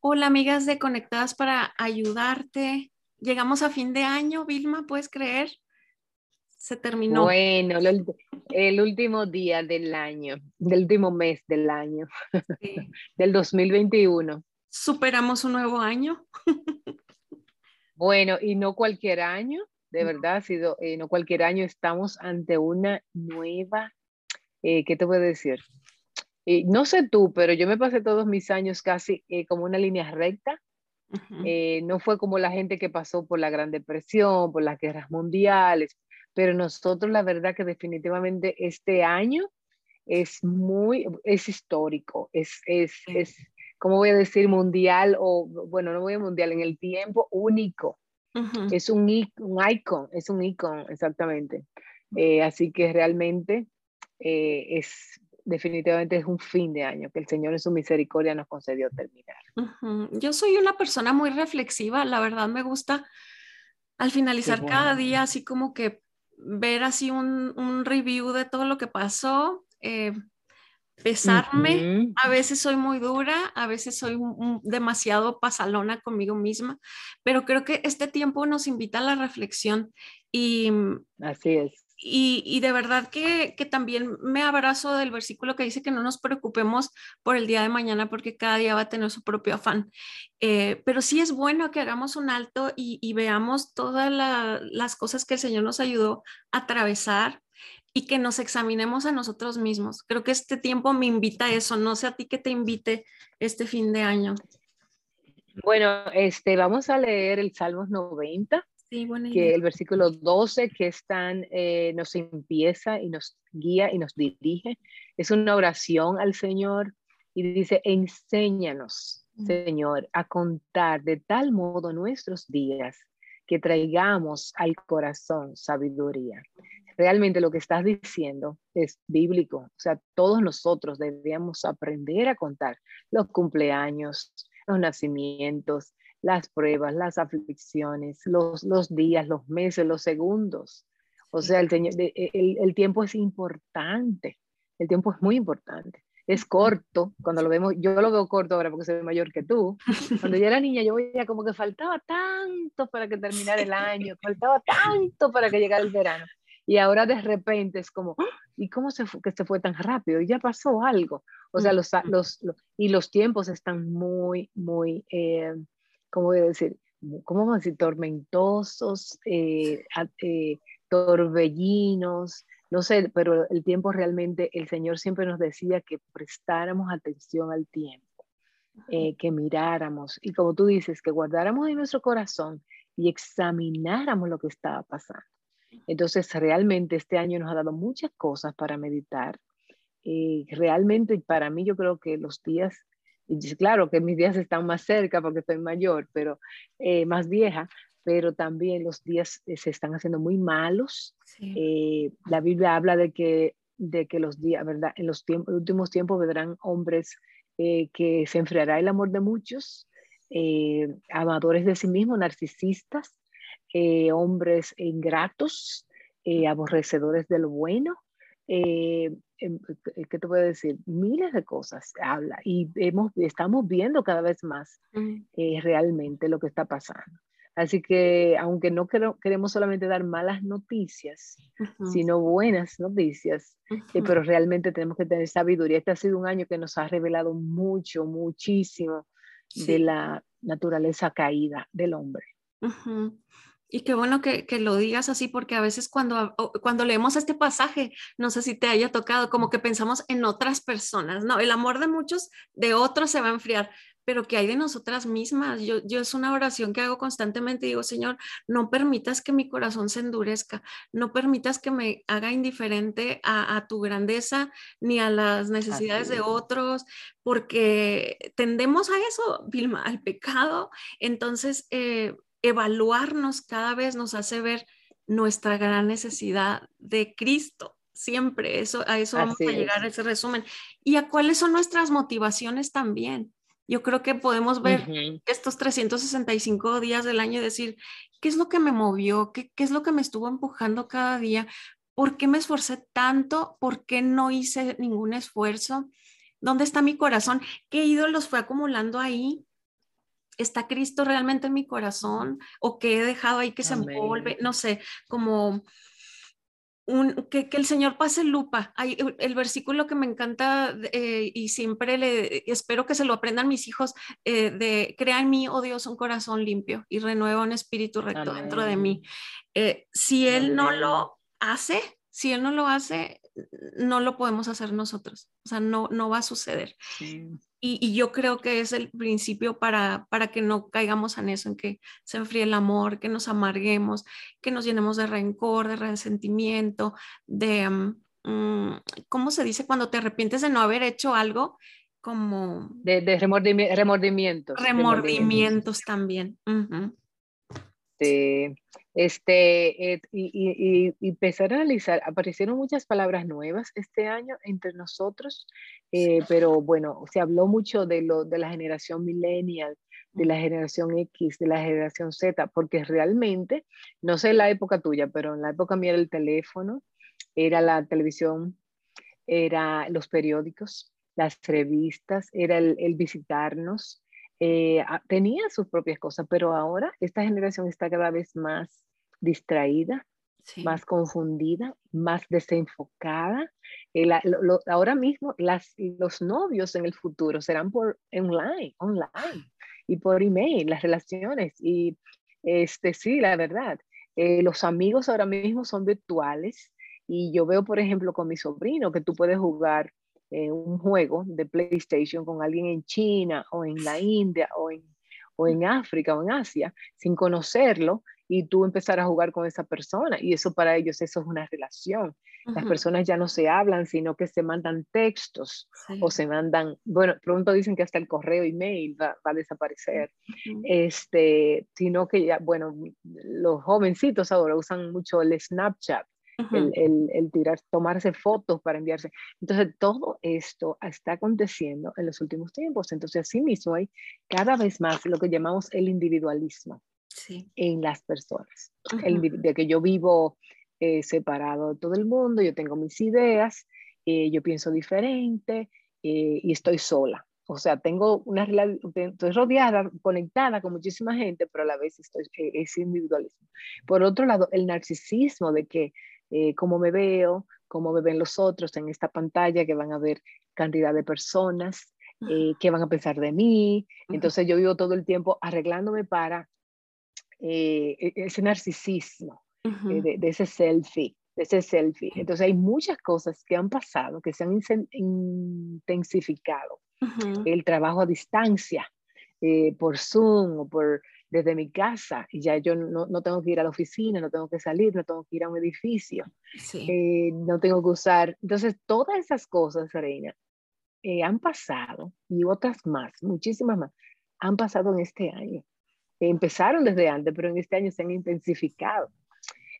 Hola amigas de Conectadas para ayudarte. Llegamos a fin de año, Vilma, ¿puedes creer? Se terminó. Bueno, el, último día del año, del último mes del año, del 2021. Superamos un nuevo año. bueno, y no cualquier año, de verdad, ha sido, eh, no cualquier año, estamos ante una nueva, eh, ¿qué te voy a decir? no sé tú, pero yo me pasé todos mis años casi eh, como una línea recta. Eh, no fue como la gente que pasó por la Gran Depresión, por las guerras mundiales, pero nosotros la verdad que definitivamente este año es muy, es histórico, es, es, es ¿cómo voy a decir? Mundial o, bueno, no voy a mundial, en el tiempo único. Es un, un icon, es un icon, exactamente. Eh, así que realmente es definitivamente es un fin de año que el Señor en su misericordia nos concedió terminar. Yo soy una persona muy reflexiva, la verdad me gusta al finalizar cada día así como que ver así un, review de todo lo que pasó, eh, pesarme, a veces soy muy dura, a veces soy demasiado pasalona conmigo misma, pero creo que este tiempo nos invita a la reflexión y... Así es y, de verdad que, también me abrazo del versículo que dice que no nos preocupemos por el día de mañana porque cada día va a tener su propio afán. Eh, pero sí es bueno que hagamos un alto y, veamos todas las cosas que el Señor nos ayudó a atravesar y que nos examinemos a nosotros mismos. Creo que este tiempo me invita a eso, no sé a ti que te invite este fin de año. Bueno, este, vamos a leer el Salmos 90 que el versículo 12 que están, eh, nos empieza y nos guía y nos dirige. Es una oración al Señor y dice, enséñanos, Señor, a contar de tal modo nuestros días que traigamos al corazón sabiduría. Realmente lo que estás diciendo es bíblico. O sea, todos nosotros debemos aprender a contar los cumpleaños, los nacimientos, las pruebas, las aflicciones, los, los días, los meses, los segundos. O sea, el, el, el, tiempo es importante, el tiempo es muy importante. Es corto, cuando lo vemos, yo lo veo corto ahora porque soy mayor que tú. Cuando yo era niña, yo veía como que faltaba tanto para que terminara el año, faltaba tanto para que llegara el verano. Y ahora de repente es como, ¡ah! ¿y cómo se fue, que se fue tan rápido? Y ya pasó algo. O sea, los, los, y los tiempos están muy, muy, eh, ¿cómo voy a decir? ¿Cómo vamos a decir? Tormentosos, eh, eh, torbellinos, no sé, pero el tiempo realmente, el Señor siempre nos decía que prestáramos atención al tiempo, eh, que miráramos y como tú dices, que guardáramos en nuestro corazón y examináramos lo que estaba pasando. Entonces, realmente este año nos ha dado muchas cosas para meditar. realmente para mí yo creo que los días y claro que mis días están más cerca porque estoy mayor, pero eh, más vieja, pero también los días eh, se están haciendo muy malos. Eh, la Biblia habla de que, de que los días, ¿verdad? En los, tiempos, últimos tiempos vendrán hombres que se enfriará el amor de muchos, amadores de sí mismos, narcisistas, hombres ingratos, aborrecedores de lo bueno, eh, em, eh, ¿qué te puedo decir? Miles de cosas habla y hemos, estamos viendo cada vez más eh, realmente lo que está pasando. Así que aunque no queremos solamente dar malas noticias, sino buenas noticias, pero realmente tenemos que tener sabiduría. Este ha sido un año que nos ha revelado mucho, muchísimo de la naturaleza caída del hombre. Y qué bueno que, lo digas así, porque a veces cuando, cuando leemos este pasaje, no sé si te haya tocado, como que pensamos en otras personas, ¿no? El amor de muchos, de otros se va a enfriar, pero que hay de nosotras mismas? Yo, yo es una oración que hago constantemente, digo, Señor, no permitas que mi corazón se endurezca, no permitas que me haga indiferente a, tu grandeza ni a las necesidades de otros, porque tendemos a eso, Vilma, al pecado. Entonces, eh, evaluarnos cada vez nos hace ver nuestra gran necesidad de Cristo. Siempre, eso, a eso vamos a llegar, a ese resumen. Y a cuáles son nuestras motivaciones también. Yo creo que podemos ver estos 365 días del año y decir, ¿qué es lo que me movió? ¿Qué, ¿Qué es lo que me estuvo empujando cada día? ¿Por qué me esforcé tanto? ¿Por qué no hice ningún esfuerzo? ¿Dónde está mi corazón? ¿Qué ídolos fue acumulando ahí? ¿Está Cristo realmente en mi corazón? ¿O que he dejado ahí que se envuelve? No sé, como que, el Señor pase lupa. Hay, el versículo que me encanta eh, y siempre le espero que se lo aprendan mis hijos, eh, de crea en mí, oh Dios, un corazón limpio y renueva un espíritu recto dentro de mí. Eh, si Él no lo hace, si Él no lo hace, no lo podemos hacer nosotros. O sea, no, no va a suceder. Y, yo creo que es el principio para, para que no caigamos en eso, en que se enfríe el amor, que nos amarguemos, que nos llenemos de rencor, de resentimiento, de, mm, ¿cómo se dice? Cuando te arrepientes de no haber hecho algo, como... De, de remordimientos. Remordimientos también. Este, este, eh, y, y, empezar a analizar, aparecieron muchas palabras nuevas este año entre nosotros, eh, pero bueno, se habló mucho de, lo, de la generación millennial, de la generación X, de la generación Z, porque realmente, no sé la época tuya, pero en la época mía era el teléfono, era la televisión, era los periódicos, las revistas, era el, el visitarnos, eh, tenía sus propias cosas, pero ahora esta generación está cada vez más distraída, más confundida, más desenfocada. Eh, ahora mismo las, los novios en el futuro serán por online, online y por email, las relaciones. Y este, sí, la verdad, eh, los amigos ahora mismo son virtuales. Y yo veo, por ejemplo, con mi sobrino que tú puedes jugar eh, un juego de PlayStation con alguien en China o en la India o en, o en África o en Asia sin conocerlo y tú empezar a jugar con esa persona y eso para ellos eso es una relación. Las personas ya no se hablan, sino que se mandan textos o se mandan, bueno, pronto dicen que hasta el correo email va, va a desaparecer, este, sino que ya, bueno, los jovencitos ahora usan mucho el Snapchat el, el, tirar, tomarse fotos para enviarse. Entonces, todo esto está aconteciendo en los últimos tiempos. Entonces, así mismo hay cada vez más lo que llamamos el individualismo en las personas. el, de que yo vivo eh, separado de todo el mundo, yo tengo mis ideas, eh, yo pienso diferente eh, y estoy sola. O sea, tengo una estoy rodeada, conectada con muchísima gente, pero a la vez estoy, es individualismo. Por otro lado, el narcisismo de que eh, cómo me veo, cómo me ven los otros en esta pantalla, que van a ver cantidad de personas, eh, qué van a pensar de mí. Entonces yo vivo todo el tiempo arreglándome para eh, e, ese narcisismo, de, ese selfie, de ese selfie. Entonces hay muchas cosas que han pasado, que se han intensificado. El trabajo a distancia, por Zoom o por desde mi casa y ya yo no, no, tengo que ir a la oficina, no tengo que salir, no tengo que ir a un edificio, eh, no tengo que usar. Entonces, todas esas cosas, Reina, eh, han pasado y otras más, muchísimas más, han pasado en este año. Empezaron desde antes, pero en este año se han intensificado.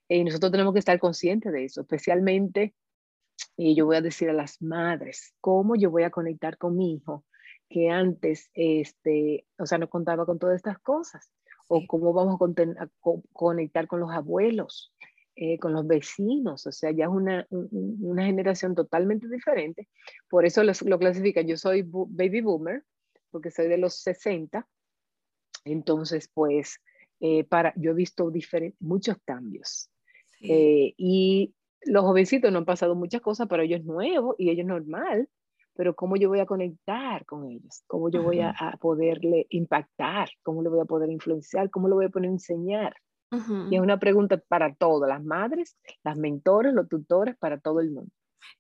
Y nosotros tenemos que estar conscientes de eso, especialmente, y yo voy a decir a las madres, cómo yo voy a conectar con mi hijo que antes, este, o sea, no contaba con todas estas cosas o cómo vamos a, conectar con los abuelos, eh, con los vecinos, o sea, ya es una, una generación totalmente diferente. Por eso lo, lo clasifica, yo soy baby boomer, porque soy de los 60, entonces pues eh, para, yo he visto muchos cambios. Eh, y los jovencitos no han pasado muchas cosas, pero ellos es nuevo y ellos es normal pero cómo yo voy a conectar con ellos, cómo yo voy a, poderle impactar, cómo le voy a poder influenciar, cómo le voy a poder enseñar. Y es una pregunta para todas, las madres, las mentores, los tutores, para todo el mundo.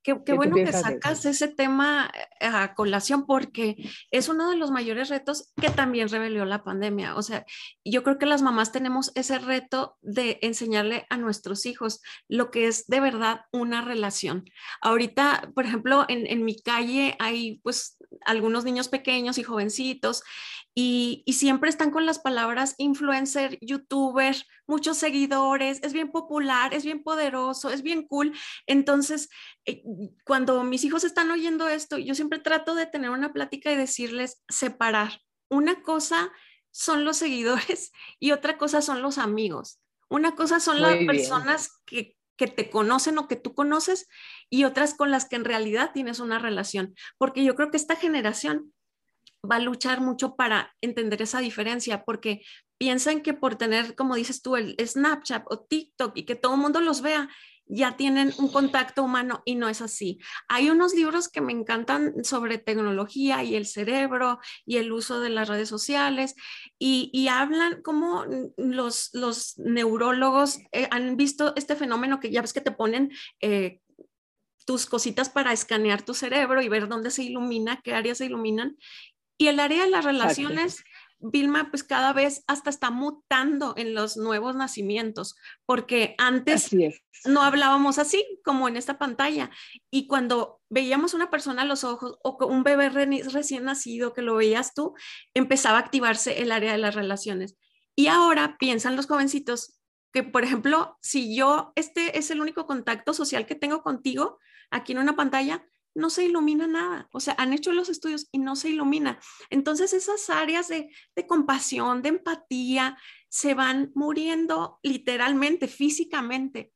Qué, bueno que sacas ese tema eh, a colación porque es uno de los mayores retos que también reveló la pandemia. O sea, yo creo que las mamás tenemos ese reto de enseñarle a nuestros hijos lo que es de verdad una relación. Ahorita, por ejemplo, en, en mi calle hay pues algunos niños pequeños y jovencitos y, siempre están con las palabras influencer, youtuber, muchos seguidores, es bien popular, es bien poderoso, es bien cool. Entonces, eh, cuando mis hijos están oyendo esto, yo siempre trato de tener una plática y decirles separar. Una cosa son los seguidores y otra cosa son los amigos. Una cosa son las personas que, que te conocen o que tú conoces y otras con las que en realidad tienes una relación. Porque yo creo que esta generación va a luchar mucho para entender esa diferencia, porque piensan que por tener, como dices tú, el Snapchat o TikTok y que todo el mundo los vea, ya tienen un contacto humano y no es así. Hay unos libros que me encantan sobre tecnología y el cerebro y el uso de las redes sociales y, hablan como los, los neurólogos eh, han visto este fenómeno que ya ves que te ponen... Eh, tus cositas para escanear tu cerebro y ver dónde se ilumina, qué áreas se iluminan. Y el área de las relaciones Vilma, pues cada vez hasta está mutando en los nuevos nacimientos, porque antes no hablábamos así como en esta pantalla. Y cuando veíamos una persona a los ojos o un bebé recién nacido que lo veías tú, empezaba a activarse el área de las relaciones. Y ahora piensan los jovencitos que, por ejemplo, si yo, este es el único contacto social que tengo contigo aquí en una pantalla, no se ilumina nada. O sea, han hecho los estudios y no se ilumina. Entonces esas áreas de, compasión, de empatía, se van muriendo literalmente, físicamente.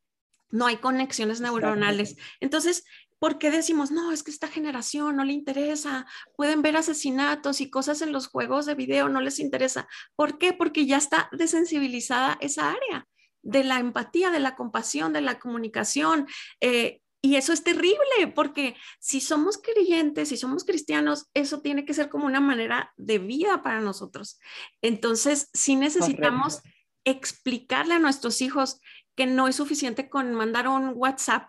No hay conexiones neuronales. Entonces, ¿por qué decimos, no, es que esta generación no le interesa? Pueden ver asesinatos y cosas en los juegos de video, no les interesa. ¿Por qué? Porque ya está desensibilizada esa área de la empatía, de la compasión, de la comunicación. Eh, y eso es terrible, porque si somos creyentes, si somos cristianos, eso tiene que ser como una manera de vida para nosotros. Entonces, sí necesitamos explicarle a nuestros hijos que no es suficiente con mandar un WhatsApp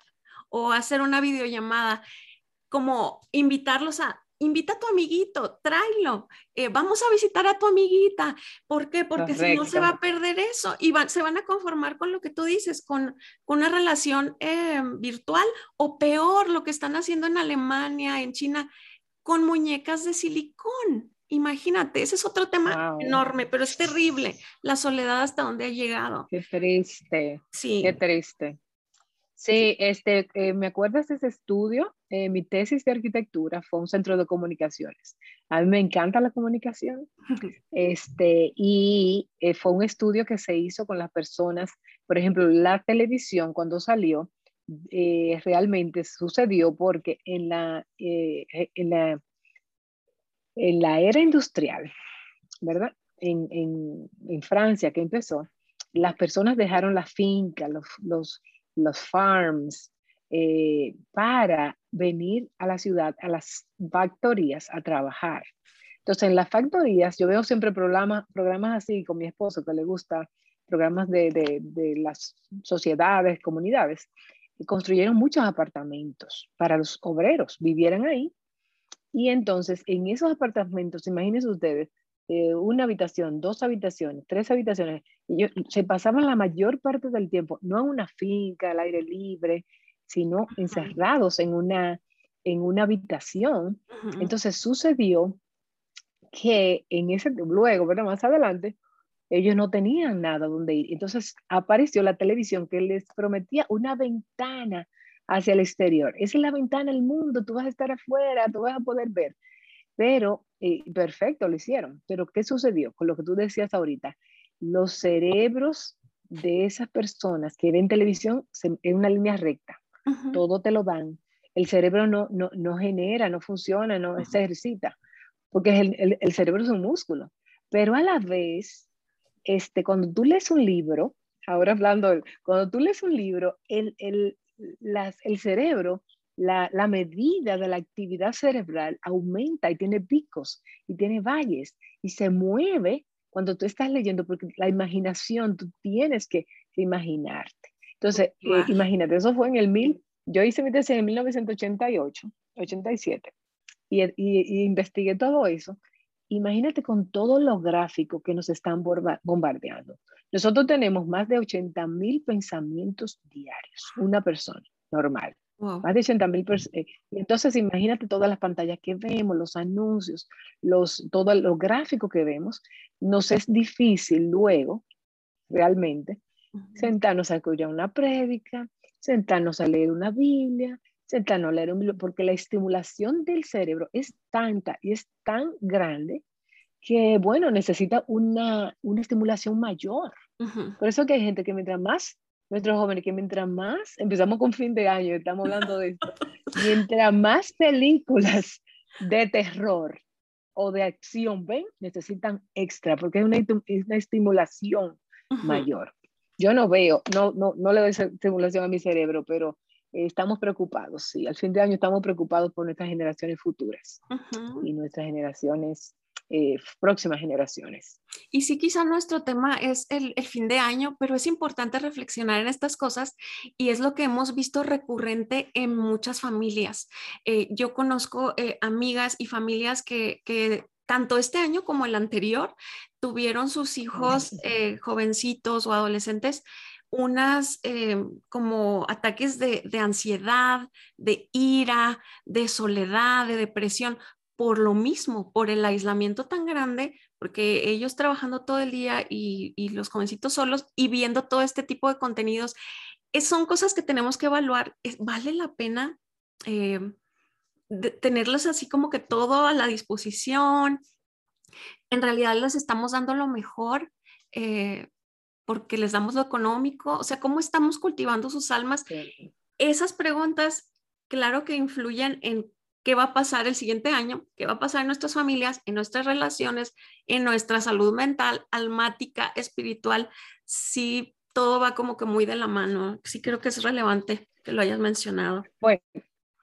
o hacer una videollamada, como invitarlos a, invita a tu amiguito, tráelo, eh, vamos a visitar a tu amiguita. ¿Por qué? Porque si no se va a perder eso y se van a conformar con lo que tú dices, con, una relación eh, virtual o peor, lo que están haciendo en Alemania, en China, con muñecas de silicón. Imagínate, ese es otro tema enorme, pero es terrible la soledad hasta donde ha llegado. Qué triste. Sí. Qué triste. Sí, este, eh, me acuerdas de ese estudio. Eh, mi tesis de arquitectura fue un centro de comunicaciones. A mí me encanta la comunicación. Este, y eh, fue un estudio que se hizo con las personas, por ejemplo, la televisión cuando salió, realmente sucedió porque en la, en la, en la era industrial, ¿verdad? En, en, en, Francia que empezó, las personas dejaron la finca, los, los los farms, eh, para venir a la ciudad, a las factorías a trabajar. Entonces, en las factorías, yo veo siempre programas, programas así con mi esposo, que le gusta programas de, de, las sociedades, comunidades, y construyeron muchos apartamentos para los obreros, vivieran ahí. Y entonces, en esos apartamentos, imagínense ustedes, eh, una habitación, dos habitaciones, tres habitaciones. Y se pasaban la mayor parte del tiempo, no en una finca, al aire libre, sino encerrados en una, en una habitación. Entonces sucedió que en ese, luego, pero más adelante, ellos no tenían nada donde ir. Entonces apareció la televisión que les prometía una ventana hacia el exterior. Esa es la ventana al mundo, tú vas a estar afuera, tú vas a poder ver. Pero, eh, perfecto, lo hicieron. Pero, ¿qué sucedió con lo que tú decías ahorita? Los cerebros de esas personas que ven televisión en una línea recta. Todo te lo dan. El cerebro no, no, no genera, no funciona, no se ejercita, porque el, el, cerebro es un músculo. Pero a la vez, este, cuando tú lees un libro, ahora hablando, cuando tú lees un libro, el, el, las, el cerebro la, medida de la actividad cerebral aumenta y tiene picos y tiene valles y se mueve cuando tú estás leyendo, porque la imaginación, tú tienes que, imaginarte. Entonces, eh, imagínate, eso fue en el mil, yo hice mi tesis en 1988, 87, y, y, y investigué todo eso. Imagínate con todos los gráficos que nos están bombardeando. Nosotros tenemos más de 80 mil pensamientos diarios, una persona normal. Más de 80 mil personas. Eh, entonces, imagínate todas las pantallas que vemos, los anuncios, los, todo lo gráfico que vemos. Nos es difícil luego, realmente, sentarnos a escuchar una prédica, sentarnos a leer una Biblia, sentarnos a leer un libro, porque la estimulación del cerebro es tanta y es tan grande que, bueno, necesita una, una estimulación mayor. Por eso que hay gente que mientras más nuestros jóvenes que mientras más, empezamos con fin de año, estamos hablando de esto, mientras más películas de terror o de acción, ¿ven? Necesitan extra porque es una, una estimulación mayor. Yo no veo, no, no, no le doy estimulación a mi cerebro, pero eh, estamos preocupados, sí. Al fin de año estamos preocupados por nuestras generaciones futuras y nuestras generaciones eh, próximas generaciones. Y sí, quizá nuestro tema es el, fin de año, pero es importante reflexionar en estas cosas y es lo que hemos visto recurrente en muchas familias. Eh, yo conozco eh, amigas y familias que, que tanto este año como el anterior tuvieron sus hijos jovencitos o adolescentes unas como ataques de, de, ansiedad, de ira, de soledad, de depresión, por lo mismo, por el aislamiento tan grande, porque ellos trabajando todo el día y, los jovencitos solos y viendo todo este tipo de contenidos, son cosas que tenemos que evaluar. ¿Vale la pena eh, tenerlos así como que todo a la disposición? En realidad les estamos dando lo mejor eh, porque les damos lo económico. O sea, ¿cómo estamos cultivando sus almas? Esas preguntas, claro que influyen en qué va a pasar el siguiente año, qué va a pasar en nuestras familias, en nuestras relaciones, en nuestra salud mental, almática, espiritual, si todo va como que muy de la mano. Sí creo que es relevante que lo hayas mencionado. Bueno,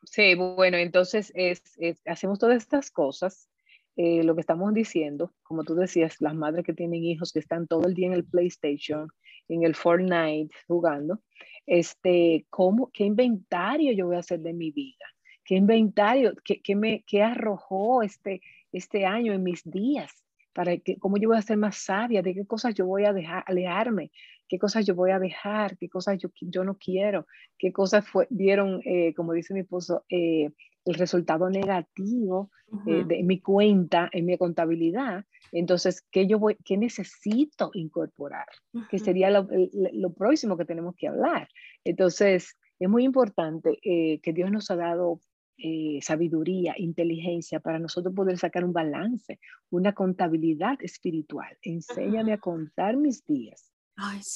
sí, bueno, entonces es, hacemos todas estas cosas. Eh, lo que estamos diciendo, como tú decías, las madres que tienen hijos que están todo el día en el PlayStation, en el Fortnite jugando, este, ¿cómo, ¿qué inventario yo voy a hacer de mi vida? qué inventario, qué, me, qué arrojó este, este año en mis días, para que, cómo yo voy a ser más sabia, de qué cosas yo voy a dejar, alejarme, qué cosas yo voy a dejar, qué cosas yo, yo no quiero, qué cosas fue, dieron, eh, como dice mi esposo, eh, el resultado negativo eh, de mi cuenta, en mi contabilidad. Entonces, ¿qué, yo voy, qué necesito incorporar? Que sería lo, lo, próximo que tenemos que hablar. Entonces, es muy importante que Dios nos ha dado eh, sabiduría, inteligencia para nosotros poder sacar un balance, una contabilidad espiritual. Enséñame a contar mis días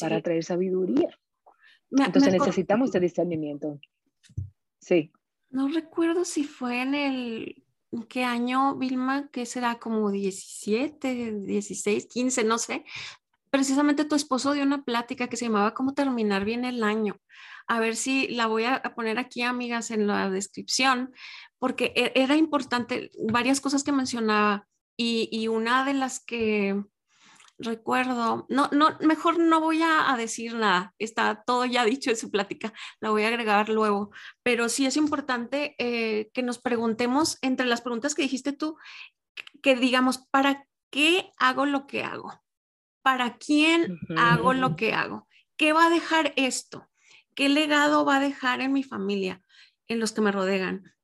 para traer sabiduría. Entonces necesitamos ese discernimiento. Sí. No recuerdo si fue en el qué año, Vilma, que será como 17, 16, 15, no sé. Precisamente tu esposo dio una plática que se llamaba Cómo terminar bien el año a ver si la voy a poner aquí, amigas, en la descripción, porque e, era importante varias cosas que mencionaba y, una de las que recuerdo, no, no, mejor no voy a, decir nada, está todo ya dicho en su plática, la voy a agregar luego, pero sí es importante eh, que nos preguntemos entre las preguntas que dijiste tú, que digamos, ¿para qué hago lo que hago? ¿Para quién hago lo que hago? ¿Qué va a dejar esto? ¿Qué legado va a dejar en mi familia, en los que me rodean?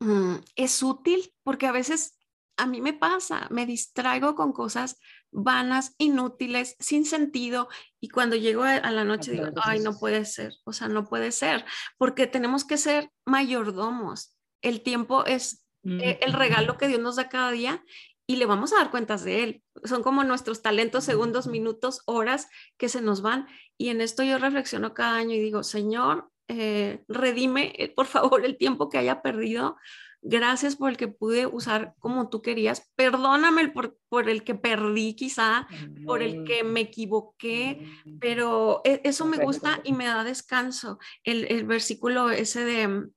Mm, ¿Es útil? Porque a veces a mí me pasa, me distraigo con cosas vanas, inútiles, sin sentido, y cuando llego a, la noche digo, ay, no puede ser, o sea, no puede ser, porque tenemos que ser mayordomos. El tiempo es eh, el regalo que Dios nos da cada día y le vamos a dar cuentas de él. Son como nuestros talentos, segundos, minutos, horas que se nos van. Y en esto yo reflexiono cada año y digo, Señor, eh, redime, eh, por favor, el tiempo que haya perdido. Gracias por el que pude usar como tú querías. Perdóname por, por el que perdí quizá, por el que me equivoqué, pero e, eso me gusta y me da descanso. El, el versículo ese de, en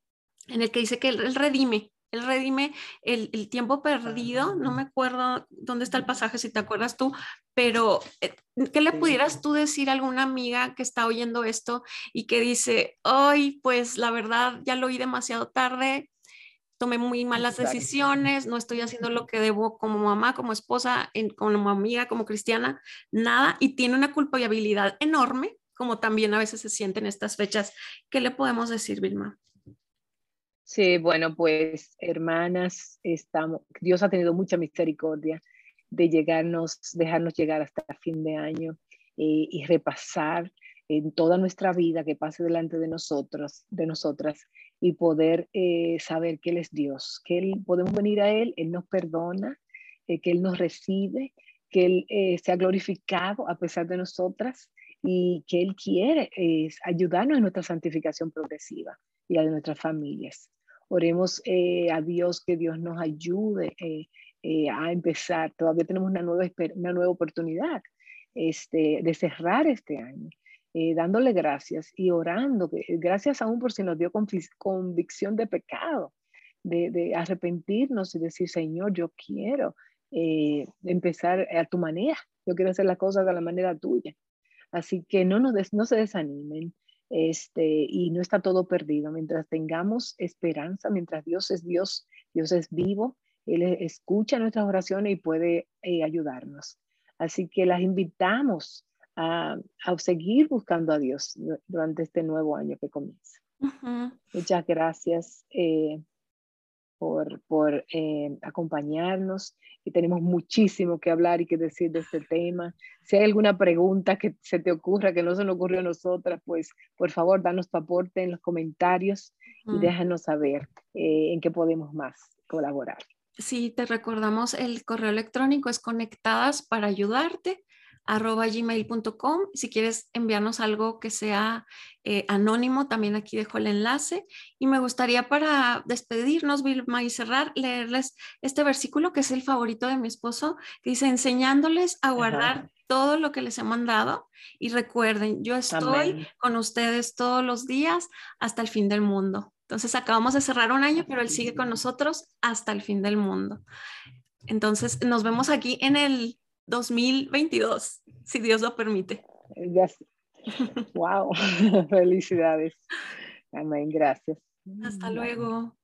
el que dice que él redime, él redime el, tiempo perdido, no me acuerdo dónde está el pasaje, si te acuerdas tú, pero eh, ¿qué le pudieras tú decir a alguna amiga que está oyendo esto y que dice, ay, pues la verdad ya lo oí demasiado tarde, tomé muy malas decisiones, no estoy haciendo lo que debo como mamá, como esposa, como amiga, como cristiana, nada, y tiene una culpabilidad enorme, como también a veces se siente en estas fechas. ¿Qué le podemos decir, Vilma? Sí, bueno, pues hermanas, estamos, Dios ha tenido mucha misericordia de llegarnos, dejarnos llegar hasta fin de año eh, y repasar en toda nuestra vida que pase delante de nosotros, de nosotras, y poder eh, saber que Él es Dios, que Él podemos venir a Él, Él nos perdona, eh, que Él nos recibe, que Él se ha glorificado a pesar de nosotras y que Él quiere ayudarnos en nuestra santificación progresiva y la de nuestras familias. Oremos eh, a Dios que Dios nos ayude eh, eh, a empezar. Todavía tenemos una nueva, una nueva oportunidad este, de cerrar este año. Eh, dándole gracias y orando, gracias aún por si nos dio convicción de pecado, de, arrepentirnos y decir, Señor, yo quiero eh, empezar a tu manera, yo quiero hacer las cosas de la manera tuya. Así que no, nos no se desanimen este, y no está todo perdido. Mientras tengamos esperanza, mientras Dios es Dios, Dios es vivo, Él escucha nuestras oraciones y puede eh, ayudarnos. Así que las invitamos a, seguir buscando a Dios durante este nuevo año que comienza. Muchas gracias eh, por, por eh, acompañarnos y tenemos muchísimo que hablar y que decir de este tema. Si hay alguna pregunta que se te ocurra que no se nos ocurrió a nosotras, pues por favor, danos tu aporte en los comentarios y déjanos saber eh, en qué podemos más colaborar. Sí, te recordamos el correo electrónico es conectadas para ayudarte arroba gmail.com. Si quieres enviarnos algo que sea eh, anónimo, también aquí dejo el enlace. Y me gustaría para despedirnos, Vilma, y cerrar, leerles este versículo que es el favorito de mi esposo, que dice, enseñándoles a guardar todo lo que les he mandado. Y recuerden, yo estoy con ustedes todos los días hasta el fin del mundo. Entonces acabamos de cerrar un año, pero Él sigue con nosotros hasta el fin del mundo. Entonces nos vemos aquí en el 2022, si Dios lo permite. Wow, felicidades. Amén, gracias. Hasta luego.